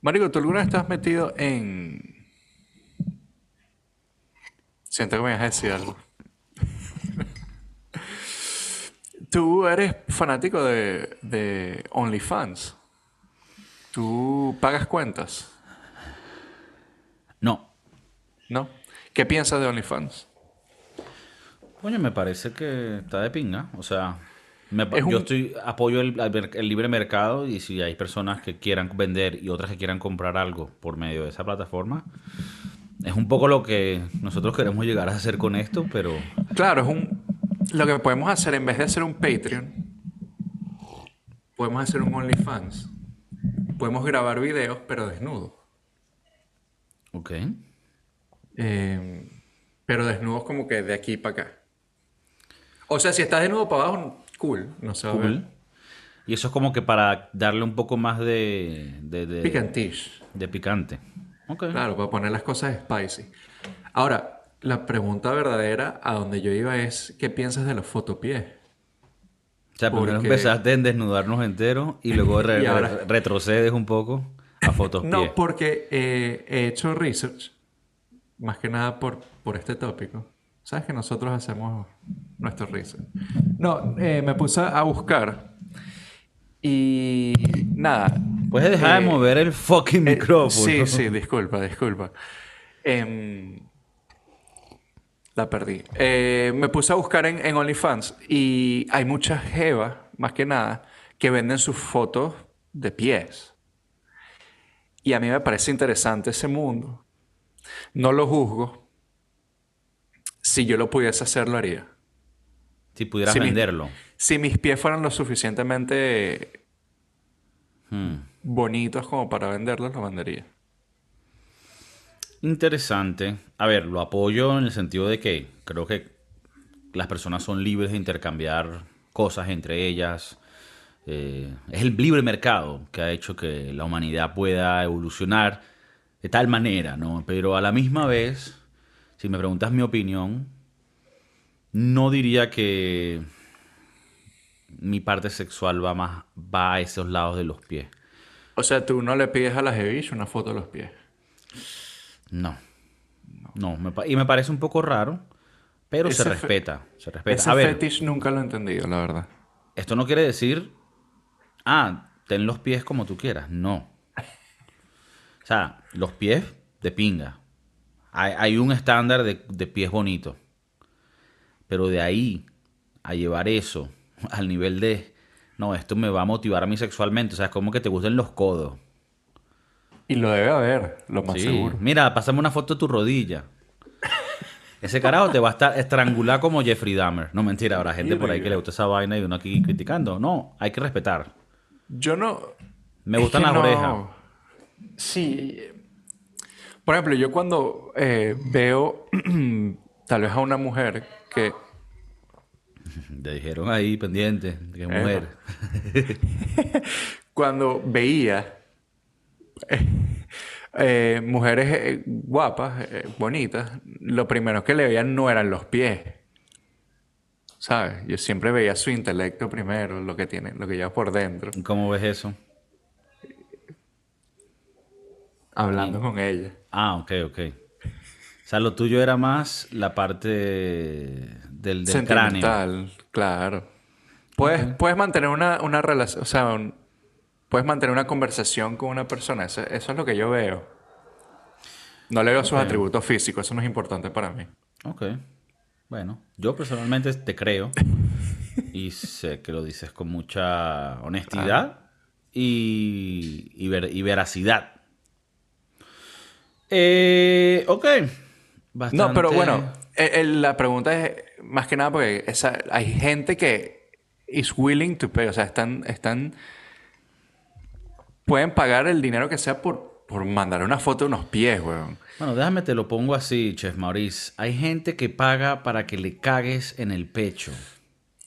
Marico, ¿tú alguna vez estás metido en... Siento que me vas a decir algo. Tú eres fanático de, de OnlyFans. ¿Tú pagas cuentas? No. ¿No? ¿Qué piensas de OnlyFans? Coño, me parece que está de pinga. O sea, me un- yo estoy apoyo el, el libre mercado y si hay personas que quieran vender y otras que quieran comprar algo por medio de esa plataforma, es un poco lo que nosotros queremos llegar a hacer con esto, pero Claro, es un... Lo que podemos hacer, en vez de hacer un Patreon, podemos hacer un OnlyFans. Podemos grabar videos, pero desnudos. ok. Eh, pero desnudos como que de aquí para acá. O sea, si estás desnudo para abajo, cool. No se va a ver. Cool. Y eso es como que para darle un poco más de, de, de- Picantish. de picante. Ok. Claro, para poner las cosas spicy. Ahora, la pregunta verdadera a donde yo iba es, ¿qué piensas de los fotopiés? O sea, primero Porque- empezaste en desnudarnos enteros y luego re- Y ahora- re- retrocedes un poco a fotos No, porque eh, he hecho research, más que nada por, por este tópico. Sabes que nosotros hacemos nuestro research. No, eh, me puse a buscar y nada. Puedes dejar eh, de mover el fucking eh, micrófono. sí, sí, disculpa, disculpa. Em, la perdí. Eh, me puse a buscar en, en OnlyFans y hay muchas jevas, más que nada, que venden sus fotos de pies. Y a mí me parece interesante ese mundo. No lo juzgo. Si yo lo pudiese hacer, lo haría. Si pudieras venderlo. Si mis pies fueran lo suficientemente Hmm. bonitos como para venderlos, lo vendería. Interesante. A ver, lo apoyo en el sentido de que creo que las personas son libres de intercambiar cosas entre ellas. Eh, es el libre mercado que ha hecho que la humanidad pueda evolucionar de tal manera, ¿no? Pero a la misma vez, si me preguntas mi opinión, no diría que mi parte sexual va más va a esos lados de los pies. O sea, tú no le pides a la jevish una foto de los pies. No. No, me y me parece un poco raro, pero se Ese respeta. Se respeta. Ese A ver, fetish nunca lo he entendido, la verdad. esto no quiere decir, ah, ten los pies como tú quieras. No. O sea, los pies de pinga. Hay, hay un estándar de, de pies bonitos. Pero de ahí a llevar eso al nivel de, no, esto me va a motivar a mí sexualmente. O sea, es como que te gusten los codos. Y lo debe haber, lo más Sí. seguro. Mira, pásame una foto de tu rodilla. Ese carajo te va a estar estrangular como Jeffrey Dahmer. No, mentira, habrá gente por ahí que le gusta esa vaina y uno aquí criticando. No, hay que respetar. Yo no... Me gustan las no- orejas. Sí. Por ejemplo, yo cuando eh, veo tal vez a una mujer que... Te dijeron ahí pendiente, que es mujer. Cuando veía eh, mujeres eh, guapas, eh, bonitas, lo primero que le veían no eran los pies. ¿Sabes? Yo siempre veía su intelecto primero, lo que tiene, lo que lleva por dentro, ¿Cómo ves eso? hablando con ella. Ah, ok, ok. O sea, lo tuyo era más la parte del, del cráneo. Claro. Puedes, puedes mantener una, una relación, o sea, un- puedes mantener una conversación con una persona. Eso, eso es lo que yo veo. No le veo sus atributos físicos, eso no es importante para mí. Ok. Bueno, yo personalmente te creo y sé que lo dices con mucha honestidad y, y, ver- y veracidad. Eh, ok. No, pero bueno, eh, eh, la pregunta es más que nada porque esa- hay gente que is willing to pay, o sea, están, están, pueden pagar el dinero que sea por, por mandar una foto de unos pies, weón. Bueno, déjame te lo pongo así, Chef Maurice. Hay gente que paga para que le cagues en el pecho.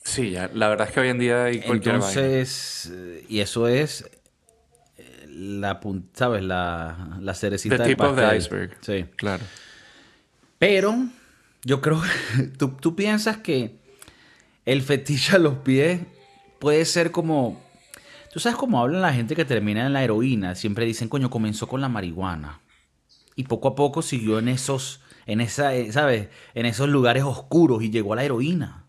Sí, ya, la verdad es que hoy en día hay cualquier vaina. Entonces, eh, y eso es la ¿sabes? La, la cerecita The del tip of the pastel. iceberg. Sí. Claro. Pero yo creo tú, tú piensas que el fetiche a los pies puede ser como... Tú sabes cómo hablan la gente que termina en la heroína. Siempre dicen, coño, comenzó con la marihuana. Y poco a poco siguió en esos, en esa, eh, ¿sabes? En esos lugares oscuros y llegó a la heroína.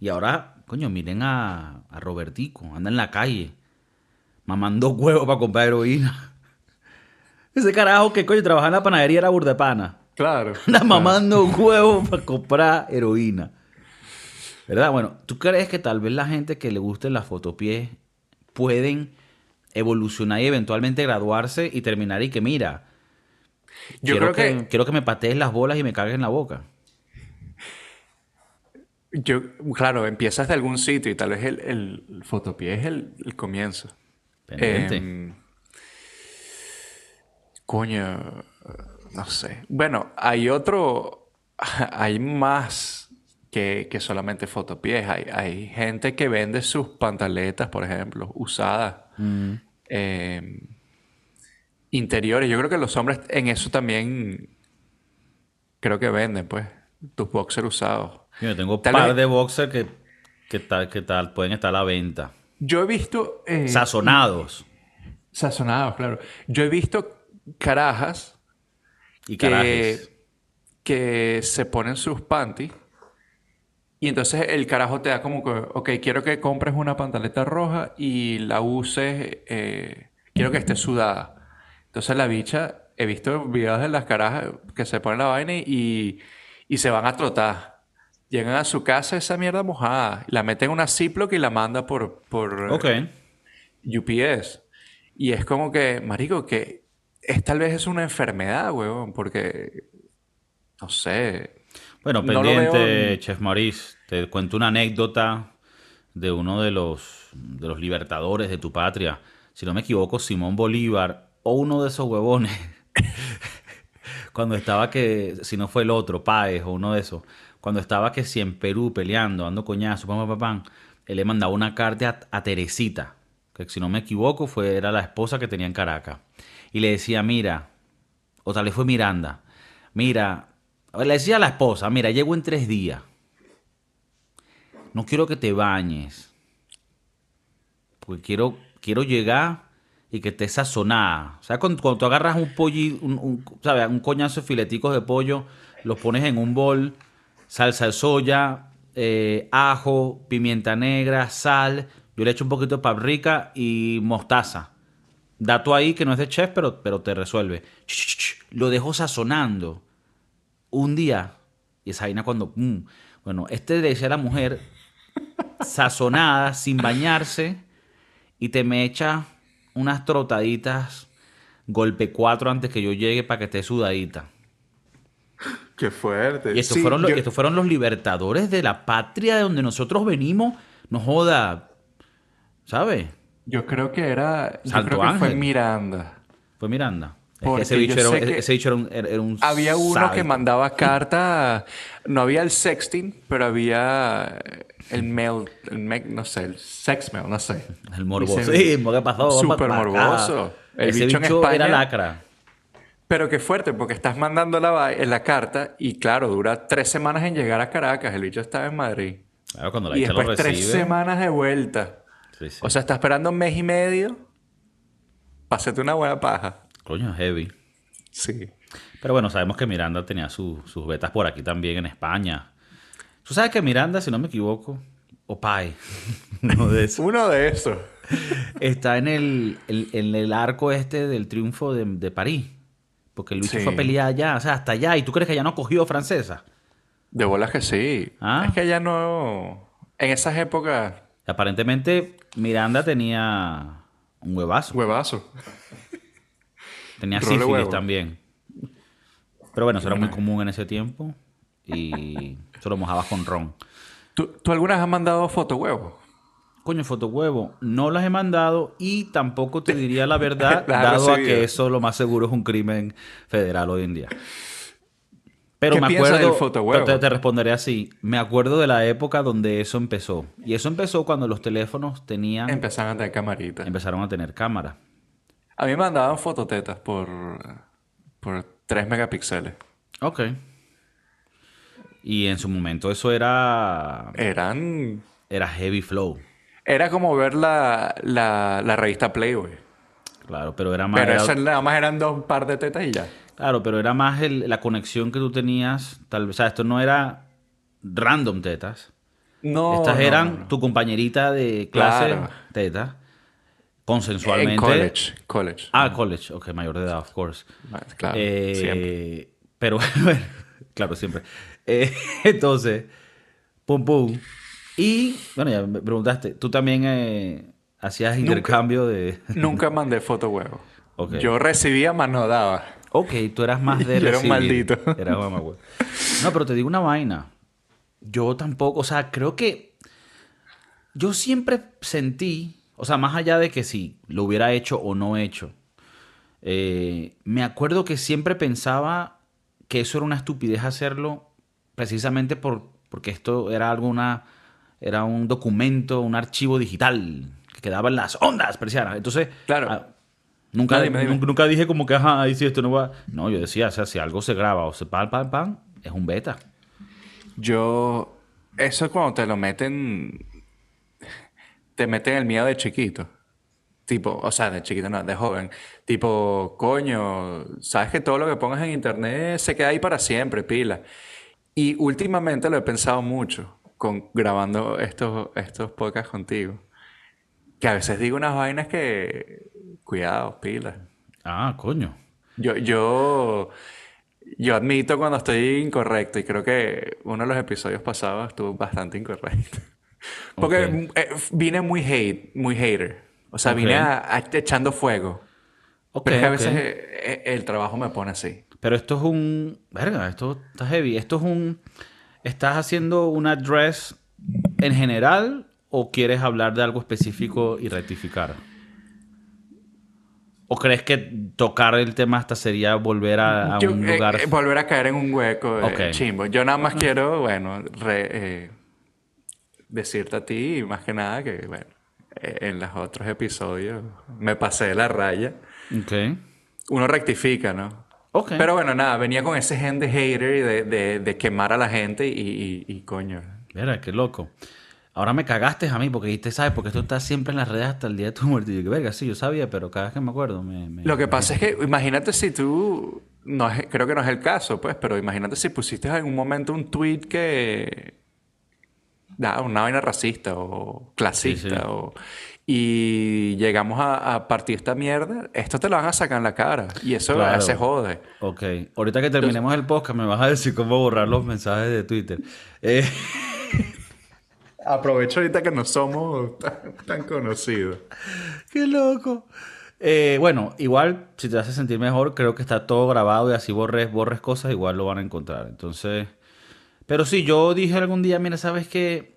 Y ahora, coño, miren a, a Robertico, anda en la calle, mamando huevos para comprar heroína. Ese carajo que, coño, trabajaba en la panadería era burdepana. Claro. Anda claro. mamando huevos para comprar heroína. ¿Verdad? Bueno, ¿tú crees que tal vez la gente que le guste las fotopies pueden evolucionar y eventualmente graduarse y terminar y que mira, Yo quiero, creo que, que, quiero que me patees las bolas y me cagues en la boca? yo, claro, empiezas de algún sitio y tal vez el, el, el fotopié es el, el comienzo. Pendiente. Em, coño, no sé. Bueno, hay otro, hay más que, que solamente fotopiés. Hay, hay gente que vende sus pantaletas, por ejemplo, usadas. Mm. em, interiores. Yo creo que los hombres en eso también creo que venden, pues, tus boxers usados. Yo tengo un par vez- de boxers que, que, tal, que tal, pueden estar a la venta. Yo he visto... eh, Sazonados. sazonados, claro. Yo he visto carajas Y que, carajes. que se ponen sus panties y entonces el carajo te da como que, ok, quiero que compres una pantaleta roja y la uses, eh, quiero que esté sudada. Entonces la bicha, he visto videos de las carajas que se ponen la vaina y, y se van a trotar. Llegan a su casa esa mierda mojada, la meten en una Ziploc y la manda por, por, Ok. UPS. Y es como que, marico, que es, tal vez es una enfermedad, weón, porque, no sé. Bueno, No pendiente, Chef Maurice. Te cuento una anécdota de uno de los, de los libertadores de tu patria. Si no me equivoco, Simón Bolívar o uno de esos huevones. cuando estaba que, si no fue el otro, Páez o uno de esos. Cuando estaba que si en Perú peleando, dando coñazo, pam, pam, pam, pam, él le mandaba una carta a, a Teresita. Que si no me equivoco, fue, era la esposa que tenía en Caracas. Y le decía, mira, o tal vez fue Miranda. Mira, le decía a la esposa, mira, llego en tres días. No quiero que te bañes. Porque quiero, quiero llegar y que esté sazonada. O sea, cuando, cuando tú agarras un pollo, un, un- ¿sabes? un coñazo de fileticos de pollo, los pones en un bol, salsa de soya, eh, ajo, pimienta negra, sal. Yo le echo un poquito de paprika y mostaza. Dato ahí que no es de chef, pero, pero te resuelve. Lo dejo sazonando un día. Y esa vaina cuando... mm, bueno, este le decía a la mujer sazonada, sin bañarse, y te me echa unas trotaditas golpe cuatro antes que yo llegue para que esté sudadita. Qué fuerte. Y estos, fueron los, yo, estos fueron los libertadores de la patria de donde nosotros venimos. No joda. ¿Sabes? Yo creo que era. Yo Salto creo que fue. Miranda. Fue Miranda. Porque ese bicho, yo era, sé que ese bicho era un, era- era un Había uno que mandaba carta. No había el sexting, pero había el mail, el mail, no sé, el sex mail, no sé. El morboso. Sí, ¿qué pasó? Súper morboso. El Ese bicho en España- era lacra. Pero qué fuerte, porque estás mandando la, va- la carta y claro, dura tres semanas en llegar a Caracas. El bicho estaba en Madrid. Claro, cuando la Y lo después tres semanas de vuelta. Sí, sí. O sea, está esperando un mes y medio. Pásate una buena paja. Coño, heavy. Sí. Pero bueno, sabemos que Miranda tenía su- sus betas por aquí también en España. Tú sabes que Miranda, si no me equivoco, o Pai, uno de esos, Uno de esos. está en el, el- en el arco este del triunfo de, de París. Porque bicho Sí. fue a pelear allá, o sea, hasta allá. ¿Y tú crees que ya no cogió francesa? De bolas que sí. Ah. Es que ya no. En esas épocas, Aparentemente, Miranda tenía un huevazo. huevazo. Tenía Role sífilis huevo. también. Pero bueno, eso era muy común en ese tiempo. Y eso lo mojabas con ron. ¿Tú, tú alguna vez has mandado foto huevo? Coño, fotohuevo, no las he mandado y tampoco te diría la verdad, dado a que eso lo más seguro es un crimen federal hoy en día. Pero ¿Qué me acuerdo, del fotohuevo? pero te, te responderé así, me acuerdo de la época donde eso empezó. Y eso empezó cuando los teléfonos tenían, Empezaron a tener camaritas. empezaron a tener cámara. A mí me mandaban fototetas por, por 3 megapíxeles. Ok. Y en su momento eso era, Eran, era heavy flow. Era como ver la, la, la revista Playboy. Claro, pero era más... Pero era- eso nada más eran dos par de tetas y ya. Claro, pero era más el- la conexión que tú tenías. Tal vez, o sea, esto no era random tetas. No. Estas no, eran no, tu compañerita de clase Claro. teta. Consensualmente. En college. College. Ah, college. Ok, mayor de edad, of course. Claro. Eh, siempre. Pero bueno, claro, siempre. Eh, entonces, pum pum. Y, bueno, ya me preguntaste, tú también eh, hacías intercambio de... Nunca mandé foto huevo. Ok. Yo recibía, más no daba. Ok, tú eras más de Yo era un maldito. Eras mamá, güey. No, pero te digo una vaina. Yo tampoco, o sea, creo que yo siempre sentí, o sea, más allá de que si lo hubiera hecho o no hecho, eh, me acuerdo que siempre pensaba que eso era una estupidez hacerlo precisamente por, porque esto era alguna, era un documento, un archivo digital que quedaba en las ondas persianas. Entonces, Claro. ah, Nunca, No, dime, dime. nunca, nunca dije como que, ajá, ahí sí, esto no va. No, yo decía, o sea, si algo se graba o se pan, pan, pan, es un beta. Yo. Eso es cuando te lo meten. Te meten el miedo de chiquito. Tipo, o sea, de chiquito no, de joven. Tipo, coño, sabes que todo lo que pongas en internet se queda ahí para siempre, pila. Y últimamente lo he pensado mucho con grabando estos, estos podcasts contigo. Que a veces digo unas vainas que. Cuidado, pila. Ah, coño. Yo, yo, yo admito cuando estoy incorrecto y creo que uno de los episodios pasados estuvo bastante incorrecto. Porque eh, vine muy hate, muy hater. O sea, vine a- a- echando fuego. Ok, Pero es que a veces eh, eh, el trabajo me pone así. Pero esto es un. Verga, esto está heavy. Esto es un. ¿Estás haciendo un address en general o quieres hablar de algo específico y rectificar? ¿O crees que tocar el tema hasta sería volver a, a Yo, un eh, lugar? eh, volver a caer en un hueco de Ok. chimbo. Yo nada más quiero, bueno, re- eh, decirte a ti, más que nada, que bueno, en los otros episodios me pasé de la raya. Ok. Uno rectifica, ¿no? Ok. Pero bueno, nada, venía con ese gen de hater y de, de- de quemar a la gente y, y- y coño. Mira, qué loco. Ahora me cagaste a mí porque dijiste, ¿sabes? Porque esto está siempre en las redes hasta el día de tu muerte. Y yo, que verga, sí, yo sabía, pero cada vez que me acuerdo me... me- Lo que pasa es que imagínate si tú, no es- creo que no es el caso, pues, pero imagínate si pusiste en algún momento un tweet que, da una vaina racista o clasista Sí, sí. o y llegamos a, a partir esta mierda, esto te lo van a sacar en la cara y eso Claro. se jode. Ok. Ahorita que terminemos el podcast me vas a decir cómo borrar los mensajes de Twitter. Eh, Aprovecho ahorita que no somos tan, conocidos. ¡Qué loco! Eh, bueno, igual, si te hace sentir mejor, creo que está todo grabado y así borres, borres cosas, igual lo van a encontrar. Entonces, pero sí, yo dije algún día, mira, ¿sabes qué?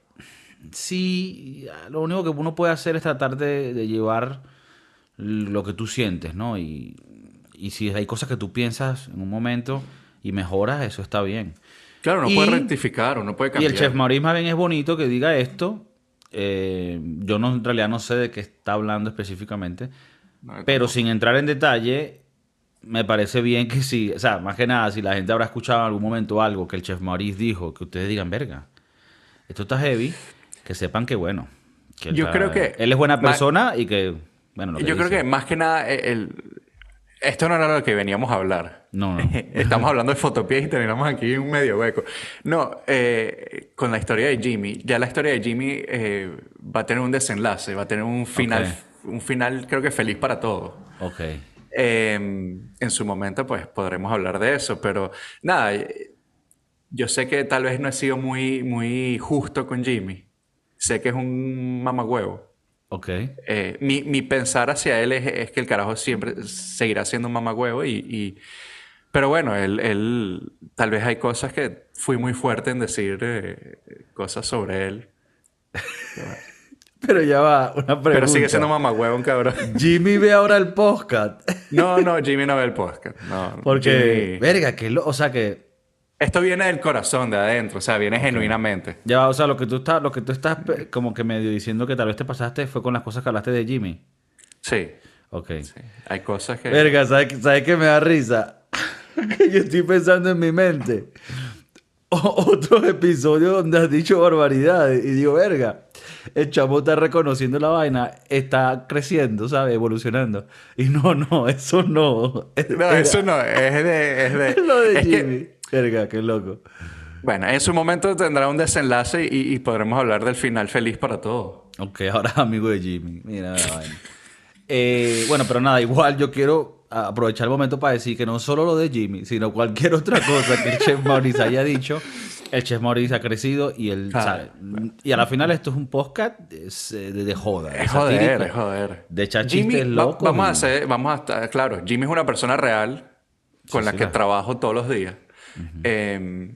Sí, lo único que uno puede hacer es tratar de, de llevar lo que tú sientes, ¿no? Y, y si hay cosas que tú piensas en un momento y mejoras, eso está bien. Claro, uno Y- puede rectificar, uno puede Y cambiar. el chef Maurice más bien es bonito que diga esto. Eh, yo no, en realidad no sé de qué está hablando específicamente. No, Pero sin entrar en detalle, me parece bien que sí. O sea, más que nada, si la gente habrá escuchado en algún momento algo que el chef Maurice dijo, que ustedes digan, verga, esto está heavy, que sepan que bueno. que Yo está- creo que- Él es buena persona y que, bueno, lo que Yo creo que más que nada, eh, el... esto no era lo que veníamos a hablar. No, no. Estamos hablando de fotopies y terminamos aquí en un medio hueco. No, eh, con la historia de Jimmy, ya la historia de Jimmy eh, va a tener un desenlace, va a tener un final, Ok. un final creo que feliz para todos. Ok. Eh, en su momento, pues podremos hablar de eso, pero nada, eh, yo sé que tal vez no he sido muy, muy justo con Jimmy. Sé que es un mamagüevo. Ok. Eh, mi, mi pensar hacia él es, es que el carajo siempre seguirá siendo un mamagüevo y, y- Pero bueno, él, él... Tal vez hay cosas que fui muy fuerte en decir eh, cosas sobre él. Pero ya va, una pregunta. Pero sigue siendo mamagüevo cabrón. Jimmy ve ahora el podcast. No, no, Jimmy no ve el podcast. No, Porque, Jimmy- verga, que lo, o sea que Esto viene del corazón, de adentro. O sea, viene genuinamente. Ya, va, o sea, lo que tú estás, lo que tú estás como que medio diciendo que tal vez te pasaste fue con las cosas que hablaste de Jimmy. Sí. Ok. sí. Hay cosas que... Verga, ¿sabes, ¿sabes qué me da risa? que yo estoy pensando en mi mente. O- otros episodios donde has dicho barbaridades. Y digo, verga. el chamo está reconociendo la vaina, está creciendo, ¿sabes? Evolucionando. Y no, no, eso no. No, eso no, es de... Es de, lo de es que- Jimmy. Verga, qué loco. bueno, en su momento tendrá un desenlace y, y podremos hablar del final feliz para todos. Ok, ahora amigo de Jimmy. Mira la vaina. Eh, bueno, pero nada, igual yo quiero aprovechar el momento para decir que no solo lo de Jimmy, sino cualquier otra cosa que el Chef Maurice haya dicho. El Chef Maurice ha crecido y él Ah. sabe. Y a la final esto es un podcast es, eh, de, de joda. Es satírico, joder, es joder. De echar Jimmy, chistes va- locos. vamos a hacer, vamos a estar, claro, Jimmy es una persona real con Sí, la sí, que trabajo todos los días. Eh,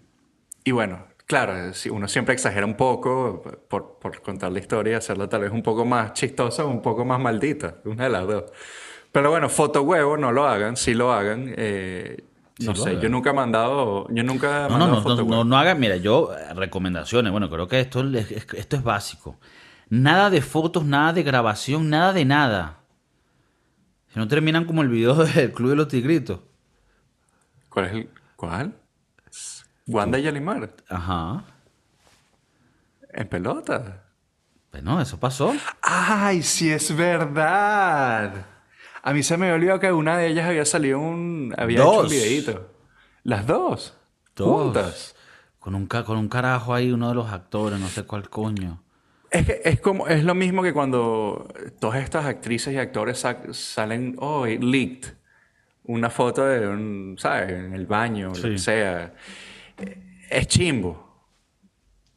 y bueno, claro, uno siempre exagera un poco por, por contar la historia hacerla tal vez un poco más chistosa o un poco más maldita, una de las dos. Pero bueno, foto huevo, no lo hagan, sí lo hagan. eh, no Sí sé, yo nunca he mandado, yo nunca he No, no, mandado no, foto no, no, no hagan, mira, yo, eh, recomendaciones, bueno, creo que esto, es- es- esto es básico. Nada de fotos, nada de grabación, nada de nada. Si no terminan como el video del Club de los Tigritos. ¿Cuál es el, cuál? Wanda y Yalimar, Ajá. en pelota. Bueno, eso pasó. Ay, sí es verdad. A mí se me olvidado que una de ellas había salido un... Había hecho un Dos. videíto. Las dos. Dos. Juntas. Con un, con un carajo ahí, uno de los actores, no sé cuál coño. Es que es como... Es lo mismo que cuando todas estas actrices y actores sa- salen... Oh, leaked. Una foto de un... ¿Sabes? En el baño, lo Sí. que sea. Es chimbo.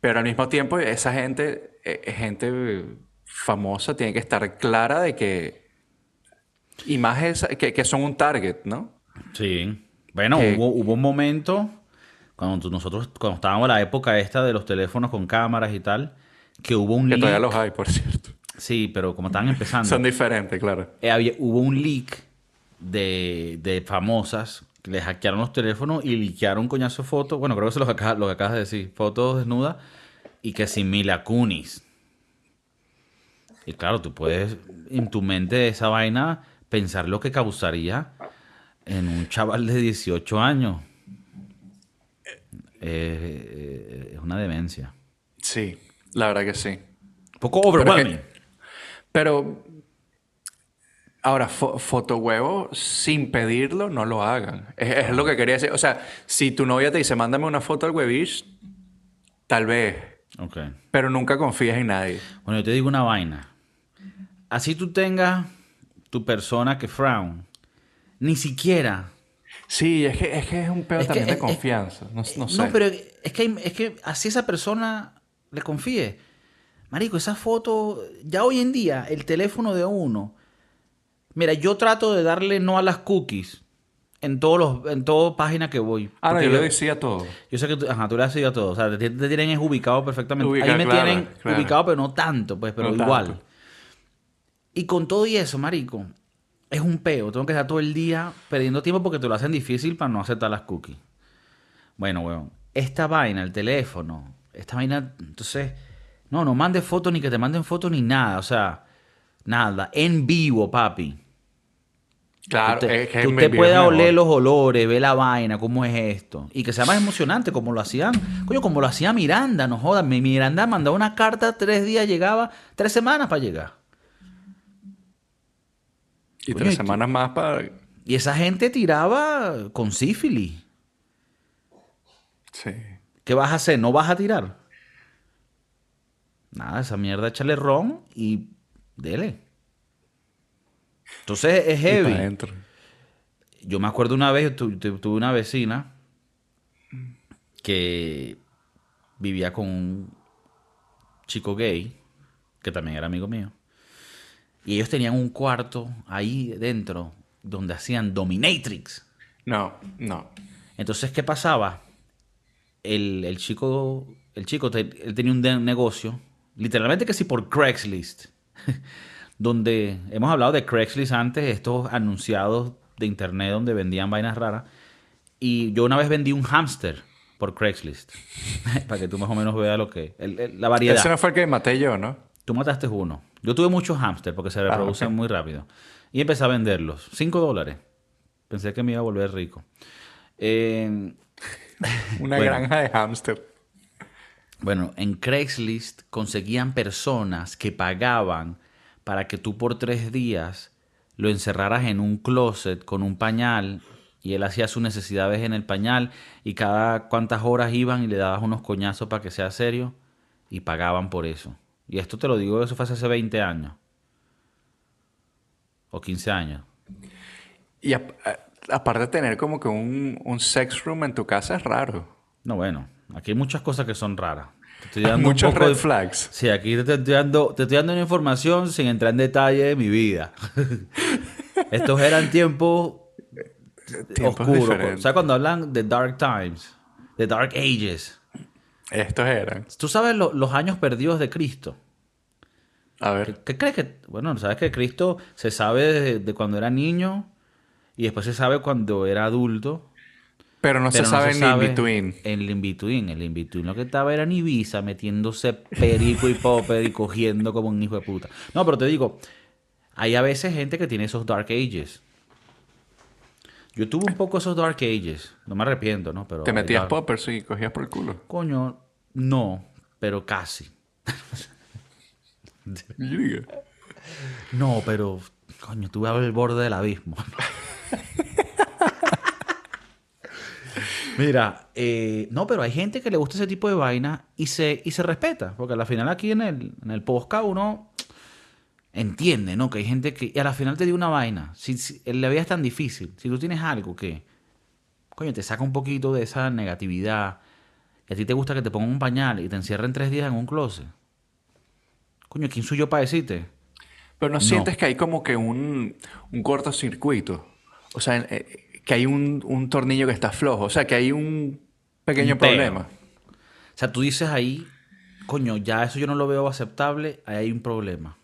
Pero al mismo tiempo esa gente... eh, gente famosa. Tiene que estar clara de que... Imágenes que, que son un target, ¿no? Sí. Bueno, hubo, hubo un momento, cuando nosotros, cuando estábamos en la época esta de los teléfonos con cámaras y tal, que hubo un Que todavía los hay, por cierto. Sí, pero como estaban empezando. Son diferentes, claro. eh, había- hubo un leak de, de famosas que le hackearon los teléfonos y liquearon coñazo fotos. Bueno, creo que eso es lo que, acabas, lo que acabas de decir. Fotos desnudas y que sin Mila Kunis. Y claro, tú puedes en tu mente esa vaina pensar lo que causaría en un chaval de 18 años. Eh, eh, es una demencia. Sí, la verdad que sí. Un poco overwhelming. Pero ahora, fo- fotohuevo, sin pedirlo, no lo hagan. Es, es lo que quería decir. O sea, si tu novia te dice, mándame una foto al webish, tal vez. Ok. Pero nunca confíes en nadie. Bueno, yo te digo una vaina. Así tú tengas tu persona que frown, ni siquiera. Sí, es que es, que es un pedo Es que- también de es- confianza. No, no sé. No, pero es que, hay- es que así esa persona le confíe. Marico, esa foto, ya hoy en día, el teléfono de uno. Mira, yo trato de darle no a las cookies en todos los, en toda página que voy. Ah, no, yo le decía todo. Yo sé que tú, ajá, tú le has seguido a todo. O sea, te, te tienen es ubicado perfectamente. Ubica- Ahí me claro, tienen claro. ubicado, pero no tanto, pues, pero No igual. tanto. Y con todo y eso, marico, es un peo. Tengo que estar todo el día perdiendo tiempo porque te lo hacen difícil para no aceptar las cookies. Bueno, weón, esta vaina, el teléfono, esta vaina, entonces, no, no mandes fotos ni que te manden fotos ni nada. O sea, nada. En vivo, papi. Claro, Que usted, es que que me usted envíes pueda oler los olores, ver la vaina, cómo es esto. Y que sea más emocionante, como lo hacían. Coño, como lo hacía Miranda, no jodas. Mi Miranda mandaba una carta, tres días llegaba, tres semanas para llegar. Y tres semanas más para... Y esa gente tiraba con sífilis. Sí. ¿Qué vas a hacer? ¿No vas a tirar? Nada, esa mierda, échale ron y dele. Entonces es heavy. Yo me acuerdo una vez, tu- tu- tuve una vecina que vivía con un chico gay, que también era amigo mío. Y ellos tenían un cuarto ahí dentro donde hacían dominatrix. No, no. Entonces, ¿qué pasaba? El, el chico, el chico te- él tenía un de- negocio, literalmente que sí por Craigslist, donde hemos hablado de Craigslist antes, estos anunciados de internet donde vendían vainas raras. Y yo una vez vendí un hámster por Craigslist, para que tú más o menos veas lo que el- el- la variedad. Ese no fue el que maté yo, ¿no? Tú mataste uno. Yo tuve muchos hámster porque se reproducen Ah, ok. muy rápido. Y empecé a venderlos. Cinco dólares. Pensé que me iba a volver rico. Eh, Una Bueno. granja de hámster. Bueno, en Craigslist conseguían personas que pagaban para que tú por tres días lo encerraras en un closet con un pañal y él hacía sus necesidades en el pañal y cada cuantas horas iban y le dabas unos coñazos para que sea serio y pagaban por eso. Y esto te lo digo, eso fue hace 20 años. O 15 años. Y a- a- aparte de tener como que un, un sex room en tu casa es raro. No, bueno, aquí hay muchas cosas que son raras. Te estoy Hay dando un muchos poco red de- flags. Sí, aquí te estoy, dando, te estoy dando una información sin entrar en detalle de mi vida. Estos eran tiempos Tiempos oscuros. O sea, cuando hablan de Dark Times, de Dark Ages. Estos eran. Tú sabes lo- los años perdidos de Cristo. A ver. ¿Qué crees que.? Bueno, sabes que Cristo se sabe de, de cuando era niño y después se sabe cuando era adulto. Pero no pero se sabe ni in between. En el in-between. El in-between lo que estaba era en Ibiza metiéndose perico y popper y cogiendo como un hijo de puta. No, pero te digo, hay a veces gente que tiene esos dark ages. Yo tuve un poco esos dark ages. No me arrepiento, ¿no? Pero Te metías poppers y cogías por el culo. Coño, no, pero casi. No, pero, coño, estuve al borde del abismo. Mira, eh, no, pero hay gente que le gusta ese tipo de vaina y se, y se respeta. Porque al final aquí en el, en el podcast uno entiende, ¿no? Que hay gente que... Y a la final te dio una vaina. Si, si- la vida es tan difícil. Si tú tienes algo que, coño, te saca un poquito de esa negatividad y a ti te gusta que te pongan un pañal y te encierren tres días en un closet. Coño, ¿quién soy yo para decirte? Pero no, No. sientes que hay como que un, un cortocircuito. O sea, eh, que hay un, un tornillo que está flojo. O sea, que hay un pequeño Un problema. O sea, tú dices ahí, coño, ya eso yo no lo veo aceptable, ahí hay un problema.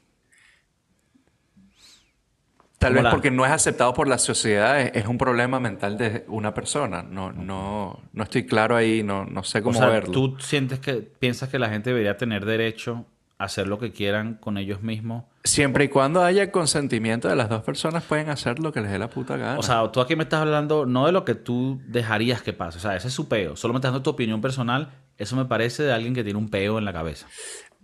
Tal ¿Cómo vez la- porque no es aceptado por la sociedad, es, es un problema mental de una persona. No, no, no estoy claro ahí, no, no sé O cómo sea, verlo. tú sientes que, piensas que la gente debería tener derecho hacer lo que quieran con ellos mismos. Siempre y cuando haya consentimiento de las dos personas, pueden hacer lo que les dé la puta gana. O sea, tú aquí me estás hablando no de lo que tú dejarías que pase. O sea, ese es su peo. Solo me estás dando tu opinión personal. Eso me parece de alguien que tiene un peo en la cabeza.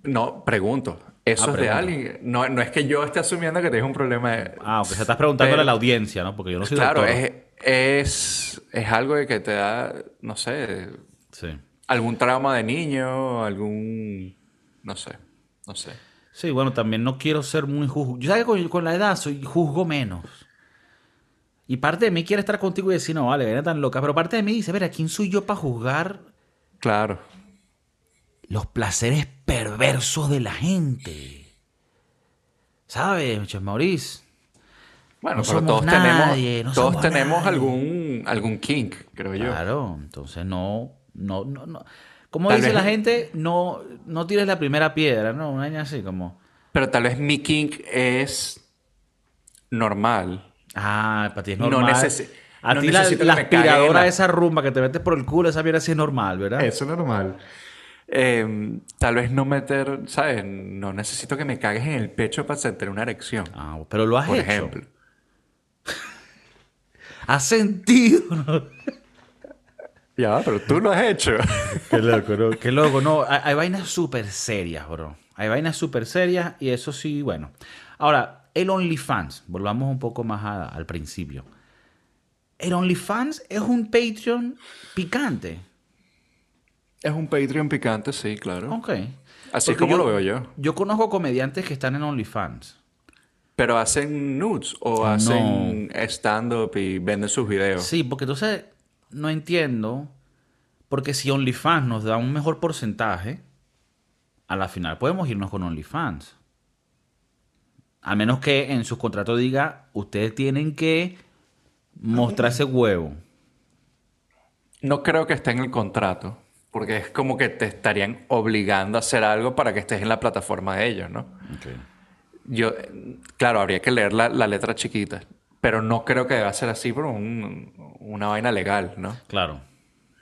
no, pregunto. Eso Ah, es de alguien. No, no es que yo esté asumiendo que tienes un problema de, Ah, aunque se estás preguntándole Pero- a la audiencia, ¿no? Porque yo no soy Claro, es, es, es algo de que te da, no sé, Sí. algún trauma de niño, algún, no sé, no sé. Sí, bueno, también no quiero ser muy juzgo. Yo sabes que con, con la edad soy juzgo menos. Y parte de mí quiere estar contigo y decir, no, vale, viene tan loca. Pero parte de mí dice, ver, ¿quién soy yo para juzgar Claro. los placeres perversos de la gente? ¿Sabes, Maurice? Bueno, No pero somos todos nadie, tenemos, no todos somos tenemos nadie. algún, algún kink, creo yo. Claro, entonces no, no, no, no. Como dice vez- la gente, no, no tires la primera piedra, ¿no? Un año así como... Pero tal vez mi kink es normal. Ah, para ti es No normal. necesi- a no ti la, la aspiradora la- esa rumba que te metes por el culo, esa mierda sí es normal, ¿verdad? Eso es normal. Eh, tal vez no meter, ¿sabes? No necesito que me cagues en el pecho para sentir una erección, Ah, pero lo has por hecho. ejemplo. Has sentido, ¿no? Ya, pero tú lo has hecho. Qué loco, ¿no? Qué loco, no. Hay, hay vainas súper serias, bro. Hay vainas súper serias y eso sí, bueno. Ahora, el OnlyFans, volvamos un poco más a- al principio. El OnlyFans es un Patreon picante. es un Patreon picante, sí, claro. Ok. Así es como lo veo yo. Yo conozco comediantes que están en OnlyFans. Pero hacen nudes o hacen stand-up y venden sus videos. Sí, porque entonces no entiendo. Porque si OnlyFans nos da un mejor porcentaje, a la final podemos irnos con OnlyFans. A menos que en su contrato diga, ustedes tienen que mostrar ese huevo. No creo que esté en el contrato, porque es como que te estarían obligando a hacer algo para que estés en la plataforma de ellos, ¿no? Yo, claro, habría que leer la, la letra chiquita, pero no creo que deba ser así por un- una vaina legal, ¿no? Claro.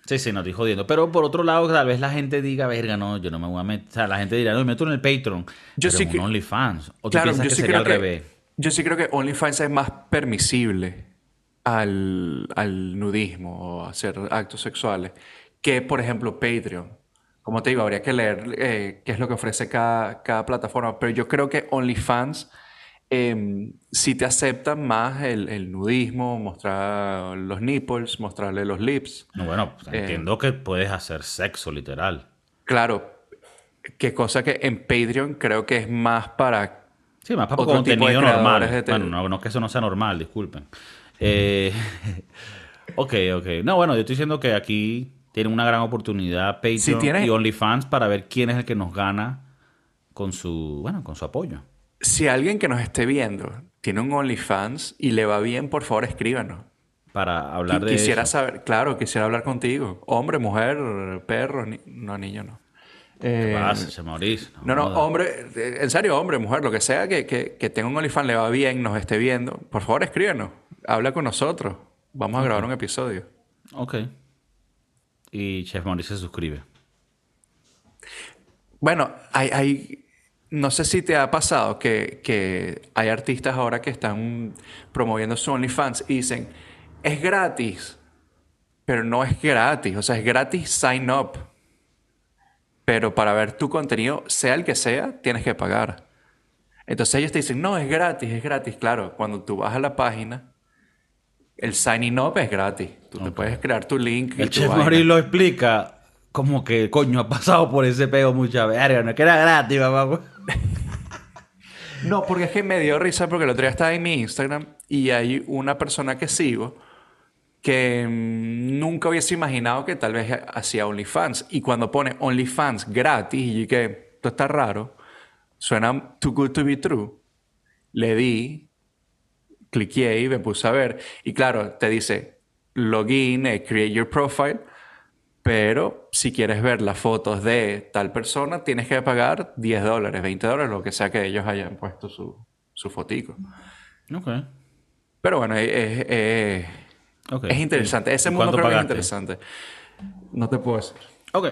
Sí, sí, no estoy jodiendo. Pero por otro lado, tal vez la gente diga, verga, no, yo no me voy a meter. O sea, la gente dirá, no, me meto en el Patreon. Yo pero sí que- OnlyFans. O tú Claro, piensas yo que sí sería creo al que, revés. yo sí creo que OnlyFans es más permisible al, al nudismo o hacer actos sexuales que, por ejemplo, Patreon. como te digo, habría que leer eh, qué es lo que ofrece cada, cada plataforma. Pero yo creo que OnlyFans eh, sí te aceptan más el, el, nudismo, mostrar los nipples, mostrarle los lips. No, bueno, pues, entiendo que puedes hacer sexo literal. Claro, qué cosa que en Patreon creo que es más para... Sí, más para otro contenido normal. Bueno, no, no que eso no sea normal, disculpen. Eh, ok, ok. No, bueno, yo estoy diciendo que aquí tienen una gran oportunidad Patreon y OnlyFans para ver quién es el que nos gana con su, bueno, con su apoyo. Si alguien que nos esté viendo tiene un OnlyFans y le va bien, por favor escríbanos. Para hablar de Quisiera saber, claro, quisiera hablar contigo. Hombre, mujer, perro, no, niño, no. ¿Qué pasa, Mauricio? No, no, hombre, en serio, hombre, mujer, lo que sea que, que, que tenga un OnlyFans, le va bien, nos esté viendo, por favor escríbanos. Habla con nosotros. Vamos a grabar un episodio. Ok y Chef Mauricio se suscribe. Bueno, hay, hay, no sé si te ha pasado que, que, hay artistas ahora que están promoviendo su OnlyFans y dicen, es gratis, pero no es gratis, o sea, es gratis sign up. Pero para ver tu contenido, sea el que sea, tienes que pagar. Entonces ellos te dicen, no, es gratis, es gratis. Claro, cuando tú vas a la página, el signing up es gratis. Tú te puedes crear tu link. El chef Mori lo explica como que, coño, ha pasado por ese pego muchas veces. No que era gratis, mamá. no, porque es que me dio risa porque el otro día estaba en mi Instagram y hay una persona que sigo que mm, nunca hubiese imaginado que tal vez hacía OnlyFans. Y cuando pone OnlyFans gratis, y que esto está raro, suena too good to be true, le di cliqué y me puse a ver. Y claro, te dice login, eh, create your profile, pero si quieres ver las fotos de tal persona, tienes que pagar 10 dólares, 20 dólares, lo que sea que ellos hayan puesto su, su fotico. Ok. Pero bueno, es, es, es interesante. Ese mundo creo que es interesante. No te puedo decir. Ok.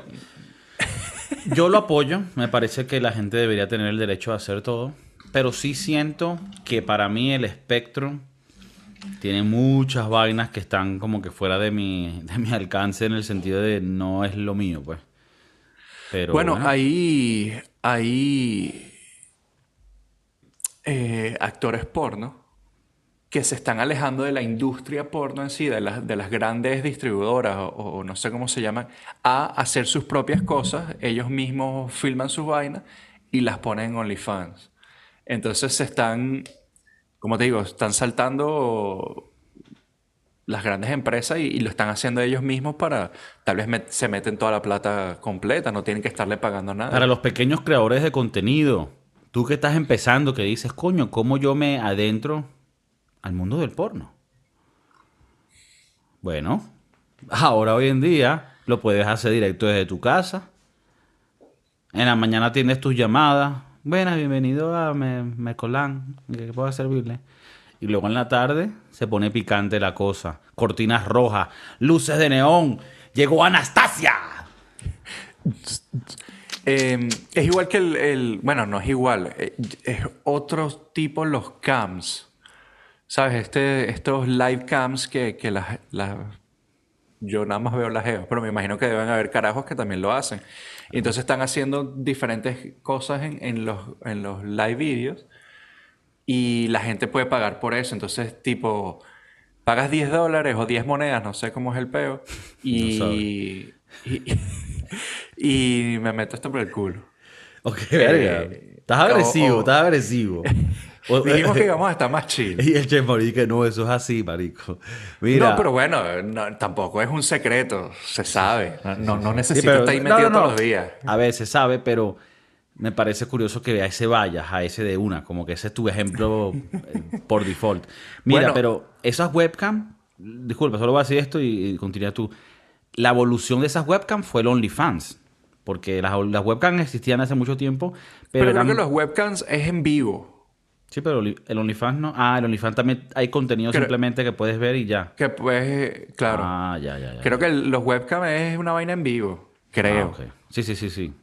Yo lo apoyo. Me parece que la gente debería tener el derecho a hacer todo. Pero sí siento que para mí el espectro tiene muchas vainas que están como que fuera de mi, de mi alcance en el sentido de no es lo mío, pues. Pero, bueno, ahí hay, eh, actores porno que se están alejando de la industria porno en sí, de, las, de las grandes distribuidoras o, o, no sé cómo se llaman, a hacer sus propias cosas. Ellos mismos filman sus vainas y las ponen en OnlyFans. Entonces se están, como te digo, están saltando las grandes empresas y, lo están haciendo ellos mismos para, tal vez se meten toda la plata completa, no tienen que estarle pagando nada. Para los pequeños creadores de contenido, tú que estás empezando, que dices, coño, ¿cómo yo me adentro al mundo del porno? Bueno, ahora hoy en día lo puedes hacer directo desde tu casa. En la mañana tienes tus llamadas, Buenas, bienvenido a Mecolán. ¿Qué puedo servirle? Y luego en la tarde se pone picante la cosa. Cortinas rojas, luces de neón. Llegó Anastasia. Em, es igual que el, Bueno, no es igual. Eh, es otro tipo los cams. ¿Sabes? Este, estos live cams que, que las, Yo nada más veo las geos, pero me imagino que deben haber carajos que también lo hacen. Y entonces están haciendo diferentes cosas en, los, en los live videos y la gente puede pagar por eso. Entonces, tipo, pagas 10 dólares o 10 monedas, no sé cómo es el peo, y, y, me meto esto por el culo. Ok, verga. Eh, estás agresivo, estás agresivo. Dijimos que íbamos a estar más chill. Y el Chef que no, eso es así, marico. Mira. No, pero bueno, tampoco es un secreto, se sabe. No, no necesito estar ahí metido todos los días. A ver, se sabe, pero me parece curioso que a ese vayas, a ese de una, como que ese es tu ejemplo eh, por default. Mira, pero esas webcam, disculpa, solo voy a decir esto y, continúa tú. La evolución de esas webcam fue el OnlyFans. Porque las, las webcams existían hace mucho tiempo. Pero, pero creo que los webcams es en vivo. Sí, pero el OnlyFans no. Ah, el OnlyFans también hay contenido simplemente que puedes ver y ya. Que puedes, claro. Ah, ya, ya, ya. Creo que los webcams es una vaina en vivo. Creo. Ah, Sí, sí, sí, sí.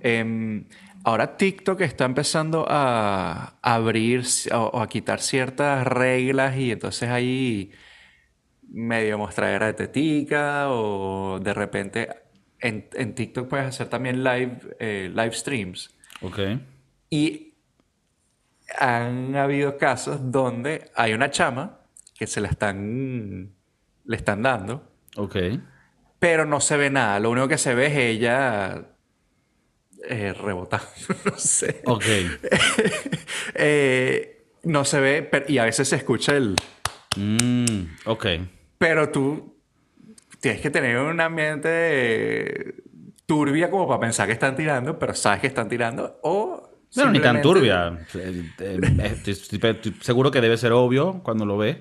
Em, ahora TikTok está empezando a abrir o, a quitar ciertas reglas y entonces ahí medio mostradera de tetica o de repente en, en TikTok puedes hacer también live, eh, live streams. Ok. Y han habido casos donde hay una chama que se la están, le están dando, Ok. pero no se ve nada. Lo único que se ve es ella eh, rebotando, no sé. Ok. Eh, no se ve, pero- y a veces se escucha el... Mm, ok. Pero tú tienes que tener un ambiente turbia como para pensar que están tirando, pero sabes que están tirando. O. Bueno, ni tan turbia. Eh, eh, estoy- estoy- estoy seguro que debe ser obvio cuando lo ves.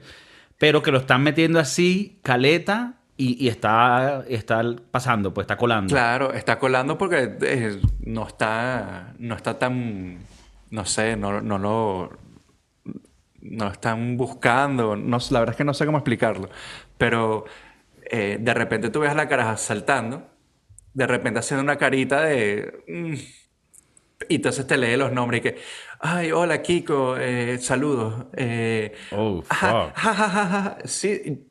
Pero que lo están metiendo así, caleta, y, y está, está pasando, pues está colando. Claro, está colando porque eh, no está. No está tan. No sé, no, no lo. No lo están buscando. No, la verdad es que no sé cómo explicarlo. Pero eh, de repente tú ves a la cara saltando. De repente haciendo una carita de. Y entonces te lee los nombres y que. Ay, hola Kiko, eh, saludos. eh, Oh, fuck. ja, ja, ja, ja". Sí,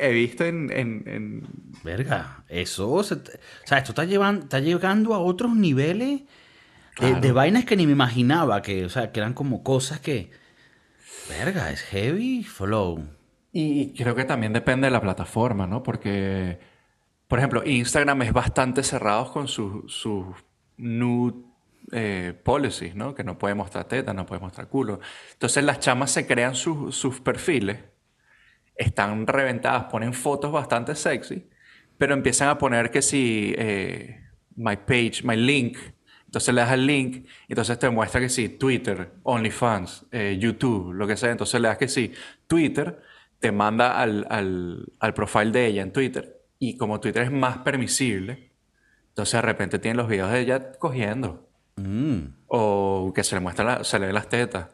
he visto en- en- en Verga, eso. se te- o sea, esto está, llevando, está llegando a otros niveles de, de vainas que ni me imaginaba. Que, o sea, que eran como cosas que. Verga, es heavy flow. Y creo que también depende de la plataforma, ¿no? Porque, por ejemplo, Instagram es bastante cerrado con sus nude eh, policies, ¿no? Que no puede mostrar teta, no puede mostrar culo. Entonces las chamas se crean sus- sus perfiles, están reventadas, ponen fotos bastante sexy, pero empiezan a poner que si eh, my page, my link. Entonces le das el link, entonces te muestra que sí, Twitter, OnlyFans, eh, YouTube, lo que sea. Entonces le das que sí, Twitter, te manda al, al, al profile de ella en Twitter. Y como Twitter es más permisible, entonces de repente tienen los videos de ella cogiendo. Mm, O que se le muestra la- se le ven las tetas.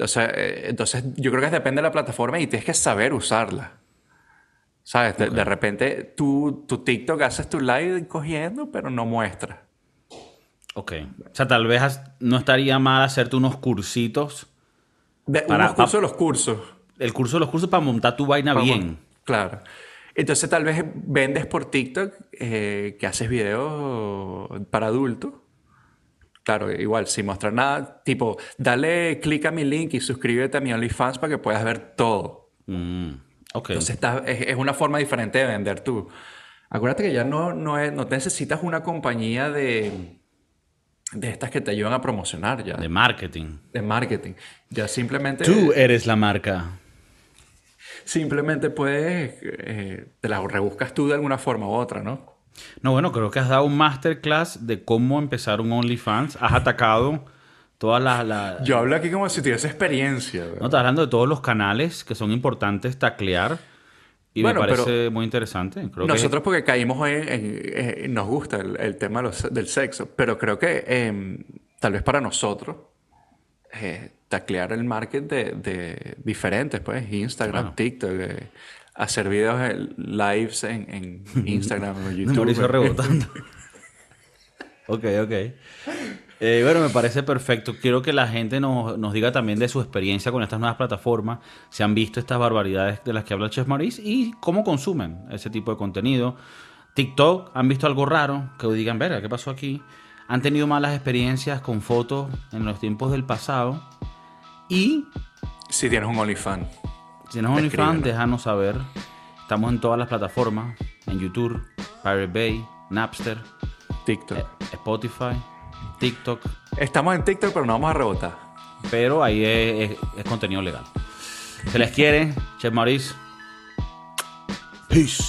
O sea, eh, entonces yo creo que depende de la plataforma y tienes que saber usarla. ¿Sabes? De, de repente tú, tu TikTok haces tu live cogiendo, pero no muestra. ok. O sea, tal vez no estaría mal hacerte unos cursitos. De, Para- unos cursos de los cursos. El curso de los cursos para montar tu vaina bien. Claro. Entonces tal vez vendes por TikTok eh, que haces videos para adultos. Claro, igual, sin mostrar nada. Tipo, dale clic a mi link y suscríbete a mi OnlyFans para que puedas ver todo. Mm, ok. Entonces está- es, es una forma diferente de vender tú. Acuérdate que ya no, no, es- no necesitas una compañía de, de estas que te ayudan a promocionar ya. de De, marketing. marketing. Ya simplemente... Tú eres la marca. Simplemente puedes... eh, te la rebuscas tú de alguna forma u otra, ¿no? No, bueno, creo que has dado un masterclass de cómo empezar un OnlyFans. Has atacado todas las... Yo hablo aquí como si tuviese experiencia. ¿verdad? No, estás hablando de todos los canales que son importantes taclear. Y Bueno, me pero parece muy interesante. Creo que- Nosotros porque caímos hoy en, en- en- nos gusta el, el tema los- del sexo, pero creo que eh, tal vez para nosotros eh, taclear el market de, de diferentes, pues Instagram, Claro. TikTok, eh, hacer videos lives en, en Instagram o YouTube. Mauricio rebotando. ok, ok. Eh, bueno, me parece perfecto. Quiero que la gente nos, nos diga también de su experiencia con estas nuevas plataformas, si han visto estas barbaridades de las que habla Chef Maurice y cómo consumen ese tipo de contenido. TikTok, ¿han visto algo raro? Que digan, verga, ¿qué pasó aquí? ¿Han tenido malas experiencias con fotos en los tiempos del pasado? Y Si tienes un OnlyFans. Si no es OnlyFans, déjanos saber. Estamos en todas las plataformas, en YouTube, Pirate Bay, Napster, TikTok. eh, Spotify, TikTok, Estamos en TikTok, pero no vamos a rebotar. pero ahí es, es- es contenido legal. Se les quiere, Chef Maurice. Peace.